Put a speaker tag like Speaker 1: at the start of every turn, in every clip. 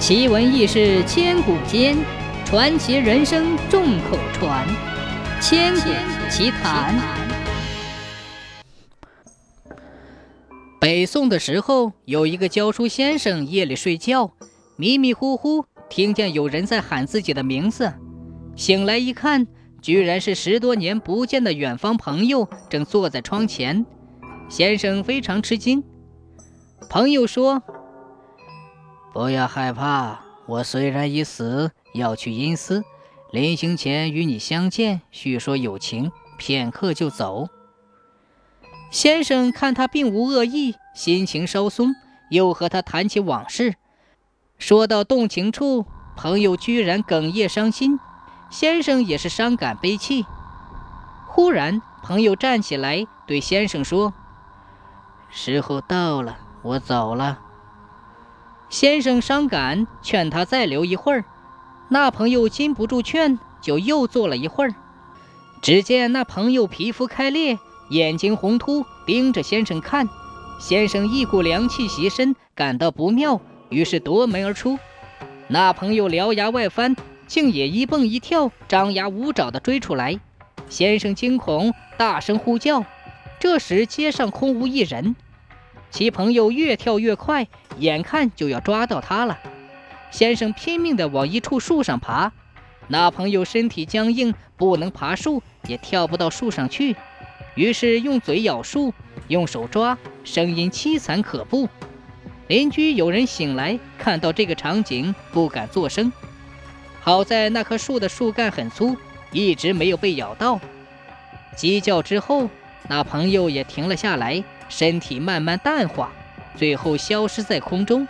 Speaker 1: 奇闻异事千古间，传奇人生众口传。千古奇谈。北宋的时候，有一个教书先生夜里睡觉，迷迷糊糊听见有人在喊自己的名字，醒来一看，居然是十多年不见的远方朋友，正坐在窗前。先生非常吃惊。朋友说。
Speaker 2: 不要害怕，我虽然已死，要去阴司，临行前与你相见，叙说友情，片刻就走。
Speaker 1: 先生看他并无恶意，心情稍松，又和他谈起往事。说到动情处，朋友居然哽咽伤心，先生也是伤感悲戚。忽然，朋友站起来对先生说：“
Speaker 2: 时候到了，我走了。”
Speaker 1: 先生伤感，劝他再留一会儿。那朋友禁不住劝，就又坐了一会儿。只见那朋友皮肤开裂，眼睛红凸，盯着先生看。先生一股凉气袭身，感到不妙，于是夺门而出。那朋友獠牙外翻，竟也一蹦一跳，张牙舞爪地追出来。先生惊恐，大声呼叫。这时街上空无一人。其朋友越跳越快，眼看就要抓到他了。先生拼命地往一处树上爬，那朋友身体僵硬，不能爬树，也跳不到树上去。于是用嘴咬树，用手抓，声音凄惨可怖。邻居有人醒来，看到这个场景，不敢作声。好在那棵树的树干很粗，一直没有被咬到。鸡叫之后，那朋友也停了下来。身体慢慢淡化，最后消失在空中。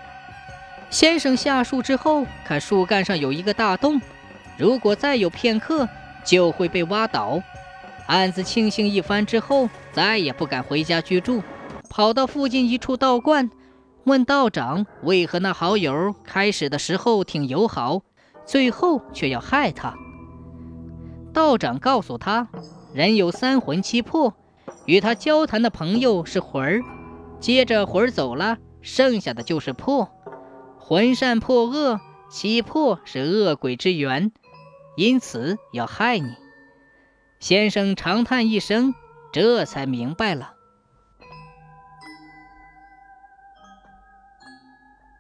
Speaker 1: 先生下树之后，看树干上有一个大洞，如果再有片刻，就会被挖倒。暗自庆幸一番之后，再也不敢回家居住，跑到附近一处道观，问道长为何那好友开始的时候挺友好，最后却要害他。道长告诉他，人有三魂七魄。与他交谈的朋友是魂儿，接着魂儿走了，剩下的就是魄。魂善魄恶，其魄是恶鬼之源，因此要害你。先生长叹一声，这才明白了。